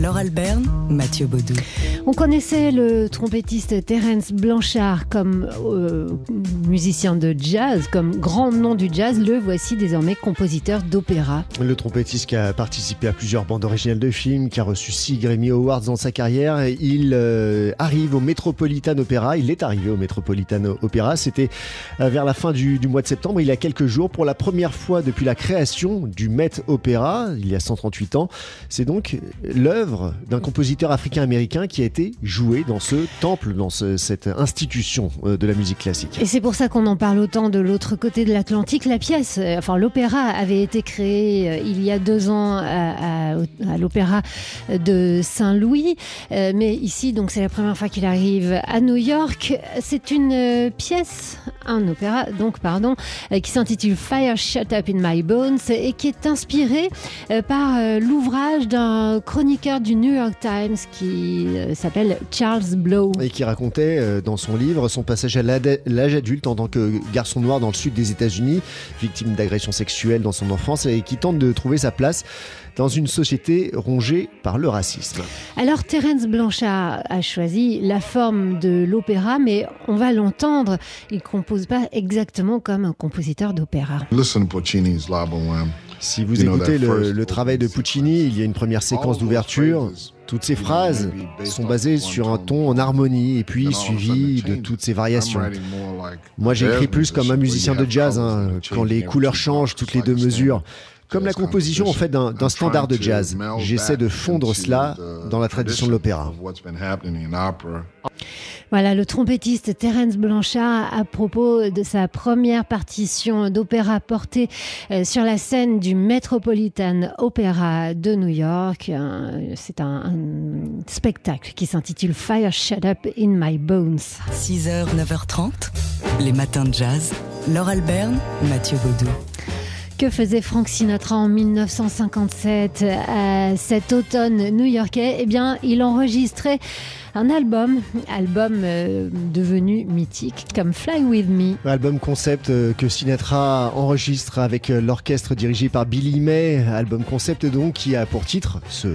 Laure Alberne, Mathieu Baudou. On connaissait le trompettiste Terence Blanchard comme euh, musicien de jazz, comme grand nom du jazz. Le voici désormais compositeur d'opéra. Le trompettiste qui a participé à plusieurs bandes originales de films, qui a reçu six Grammy Awards dans sa carrière. Il euh, arrive au Metropolitan Opera. Il est arrivé au Metropolitan Opera. C'était euh, vers la fin du, du, mois de septembre, il y a quelques jours, pour la première fois depuis la création du Met Opera, il y a 138 ans. C'est donc l'œuvre d'un compositeur africain-américain qui a été joué dans ce temple, dans ce, cette institution euh, de la musique classique. Et c'est pour ça qu'on en parle autant de l'autre côté de l'Atlantique. La pièce, euh, enfin l'opéra avait été créé euh, il y a deux ans à, à l'opéra de Saint-Louis, mais ici donc c'est la première fois qu'il arrive à New York. C'est une pièce, un opéra donc pardon, qui s'intitule Fire Shut Up in My Bones et qui est inspiré par l'ouvrage d'un chroniqueur du New York Times qui euh, s'appelle Charles Blow. Et qui racontait euh, dans son livre son passage à l'âge adulte en tant que garçon noir dans le sud des États-Unis, victime d'agressions sexuelles dans son enfance et qui tente de trouver sa place dans une société rongée par le racisme. Alors Terence Blanchard a choisi la forme de l'opéra, mais on va l'entendre, il compose pas exactement comme un compositeur d'opéra. Si vous écoutez le, le, travail de Puccini, il y a une première séquence d'ouverture. Toutes ces phrases sont basées sur un ton en harmonie et puis suivi de toutes ces variations. Moi j'écris plus comme un musicien de jazz, hein, quand les couleurs changent toutes les deux mesures. Comme la composition en fait d'un standard de jazz. J'essaie de fondre cela dans la tradition de l'opéra. Voilà le trompettiste Terence Blanchard à propos de sa première partition d'opéra portée euh, sur la scène du Metropolitan Opera de New York. C'est un, un, spectacle qui s'intitule Fire Shut Up in My Bones. 6h, 9h30, les matins de jazz. Laure Alberne, Mathieu Baudou. Que faisait Frank Sinatra en 1957 à cet automne new-yorkais? Eh bien, il enregistrait un album, album euh, devenu mythique comme Fly With Me. Album concept euh, que Sinatra enregistre avec euh, l'orchestre dirigé par Billy May, album concept donc qui a pour titre ce,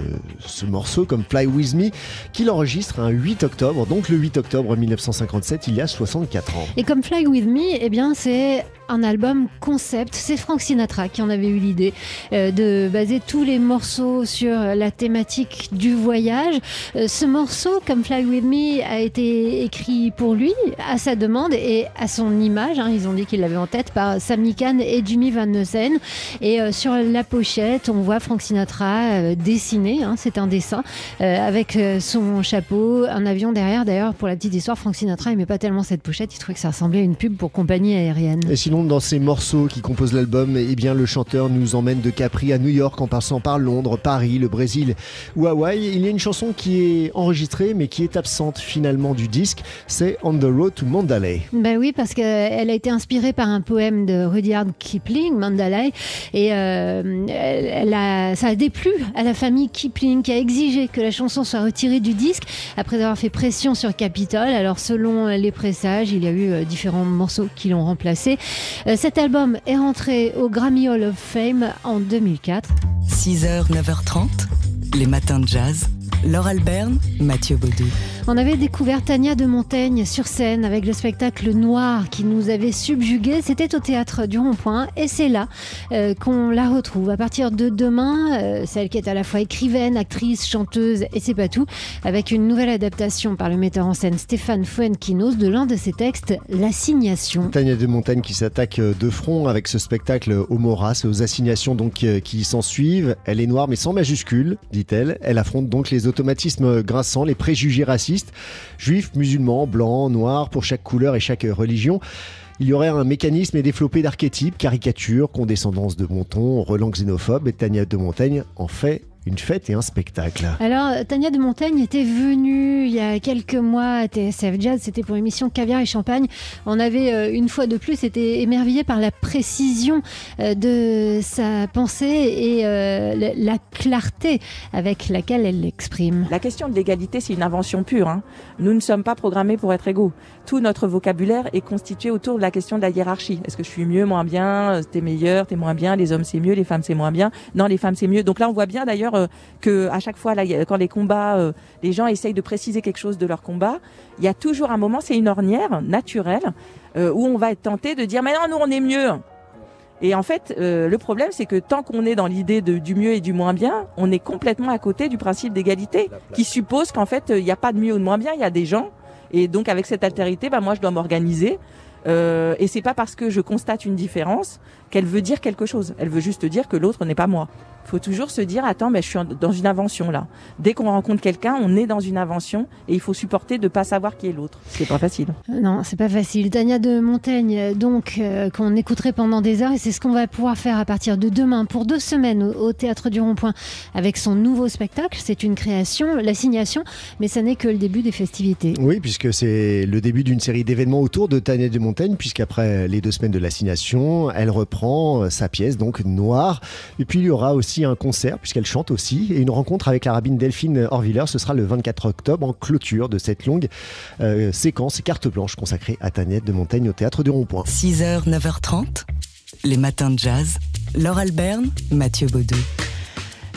ce morceau comme Fly With Me qu'il enregistre un 8 octobre, donc le 8 octobre 1957, il y a 64 ans. Et comme Fly With Me, eh bien c'est un album concept, c'est Frank Sinatra qui en avait eu l'idée euh, de baser tous les morceaux sur la thématique du voyage. Euh, ce morceau, comme Fly With Me, a été écrit pour lui, à sa demande et à son image. Hein, ils ont dit qu'il l'avait en tête par Sammy Kahn et Jimmy Van Neusen. Et euh, sur la pochette, on voit Frank Sinatra dessiné, hein, c'est un dessin, avec son chapeau, un avion derrière. D'ailleurs, pour la petite histoire, Frank Sinatra n'aimait pas tellement cette pochette, il trouvait que ça ressemblait à une pub pour compagnie aérienne. Dans ces morceaux qui composent l'album, eh bien, le chanteur nous emmène de Capri à New York en passant par Londres, Paris, le Brésil ou Hawaï. Il y a une chanson qui est enregistrée mais qui est absente finalement du disque, c'est On the Road to Mandalay. Ben oui, parce qu'elle a été inspirée par un poème de Rudyard Kipling, Mandalay, et euh, elle a, ça a déplu à la famille Kipling qui a exigé que la chanson soit retirée du disque après avoir fait pression sur Capitol. Alors selon les pressages, il y a eu euh, différents morceaux qui l'ont remplacé. Euh, cet album est rentré au Grammy Hall of Fame en 2004. 6h, 9h30, les matins de jazz. Laure Alberne, Mathieu Baudou. On avait découvert Tania de Montaigne sur scène avec le spectacle Noir qui nous avait subjugué. C'était au théâtre du Rond-Point et c'est là euh, qu'on la retrouve. À partir de demain, euh, celle qui est à la fois écrivaine, actrice, chanteuse et c'est pas tout, avec une nouvelle adaptation par le metteur en scène Stéphane Fuenquinos de l'un de ses textes, L'Assignation. Tania de Montaigne qui s'attaque de front avec ce spectacle aux moras aux assignations donc euh, qui s'en suivent. Elle est noire mais sans majuscule, dit-elle. Elle affronte donc les automatismes grinçants, les préjugés racistes, juifs, musulmans, blancs, noirs, pour chaque couleur et chaque religion. Il y aurait un mécanisme développé d'archétypes, caricatures, condescendance de mon ton, relents xénophobes, et Tania de Montaigne en fait une fête et un spectacle. Alors, Tania de Montaigne était venue il y a quelques mois à TSF Jazz, c'était pour l'émission Caviar et Champagne. On avait euh, une fois de plus été émerveillé par la précision euh, de sa pensée et euh, la clarté avec laquelle elle l'exprime. La question de l'égalité, c'est une invention pure. Hein. Nous ne sommes pas programmés pour être égaux. Tout notre vocabulaire est constitué autour de la question de la hiérarchie. Est-ce que je suis mieux, moins bien? T'es meilleur, t'es moins bien? Les hommes c'est mieux, les femmes c'est moins bien? Non, les femmes c'est mieux. Donc là, on voit bien d'ailleurs que à chaque fois, là, quand les combats, les gens essayent de préciser quelque chose de leur combat, il y a toujours un moment, c'est une ornière naturelle où on va être tenté de dire mais non, nous on est mieux. Et en fait, euh, le problème, c'est que tant qu'on est dans l'idée du mieux et du moins bien, on est complètement à côté du principe d'égalité, qui suppose qu'en fait, il n'y a pas de mieux ou de moins bien, il y a des gens. Et donc, avec cette altérité, bah, moi, je dois m'organiser. Euh, et c'est pas parce que je constate une différence qu'elle veut dire quelque chose. Elle veut juste dire que l'autre n'est pas moi faut toujours se dire attends mais je suis dans une invention là. Dès qu'on rencontre quelqu'un, on est dans une invention et il faut supporter de pas savoir qui est l'autre. C'est pas facile. Euh, non, c'est pas facile. Tania de Montaigne, euh, donc euh, qu'on écouterait pendant des heures et c'est ce qu'on va pouvoir faire à partir de demain pour deux semaines au, théâtre du Rond-Point avec son nouveau spectacle. C'est une création, l'assignation, mais ça n'est que le début des festivités. Oui, puisque c'est le début d'une série d'événements autour de Tania de Montaigne, puisqu'après les deux semaines de l'assignation, elle reprend sa pièce donc Noire. Et puis il y aura aussi un concert, puisqu'elle chante aussi, et une rencontre avec la rabbine Delphine Orviller. Ce sera le 24 octobre en clôture de cette longue euh, séquence carte blanche consacrée à Tanette de Montaigne au théâtre du Rond-Point. 6h, 9h30, les matins de jazz. Laure Alberne, Mathieu Baudou.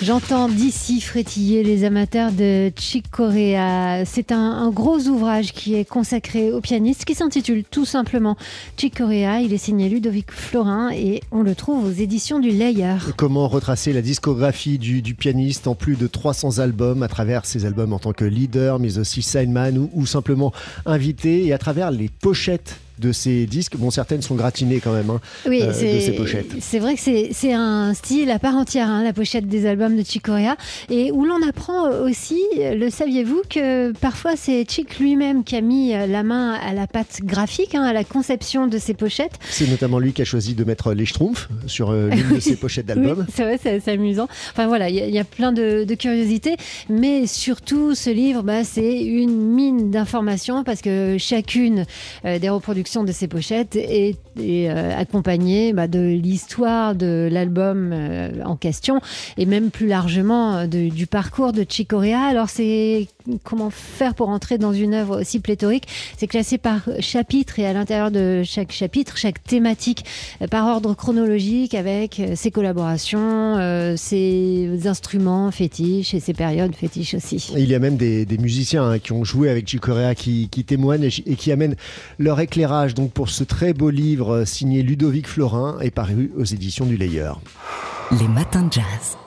J'entends d'ici frétiller les amateurs de Chick Corea. C'est un, gros ouvrage qui est consacré au pianiste qui s'intitule tout simplement Chick Corea. Il est signé Ludovic Florin et on le trouve aux éditions du Layer. Comment retracer la discographie du, pianiste en plus de 300 albums à travers ses albums en tant que leader, mais aussi sideman ou, ou simplement invité et à travers les pochettes de ces disques. Bon, certaines sont gratinées quand même hein, oui, euh, de ces pochettes. C'est vrai que c'est un style à part entière, hein, la pochette des albums de Chick Corea, et où l'on apprend aussi, le saviez-vous, que parfois c'est Chick lui-même qui a mis la main à la pâte graphique, hein, à la conception de ces pochettes? C'est notamment lui qui a choisi de mettre les Schtroumpfs sur euh, l'une de ses pochettes d'albums. c'est vrai, c'est amusant. Enfin voilà, il y, a plein de, curiosités, mais surtout ce livre, bah, c'est une mine d'informations parce que chacune euh, des reproductions de ces pochettes est, euh, accompagnée bah, de l'histoire de l'album euh, en question et même plus largement euh, du parcours de Chicorea. Alors c'est comment faire pour entrer dans une œuvre aussi pléthorique C'est classé par chapitre et à l'intérieur de chaque chapitre, chaque thématique par ordre chronologique avec ses collaborations, ses instruments fétiches et ses périodes fétiches aussi. Il y a même des, musiciens hein, qui ont joué avec qui, qui témoignent et qui amènent leur éclairage donc pour ce très beau livre signé Ludovic Florin et paru aux éditions du Layer. Les matins de jazz.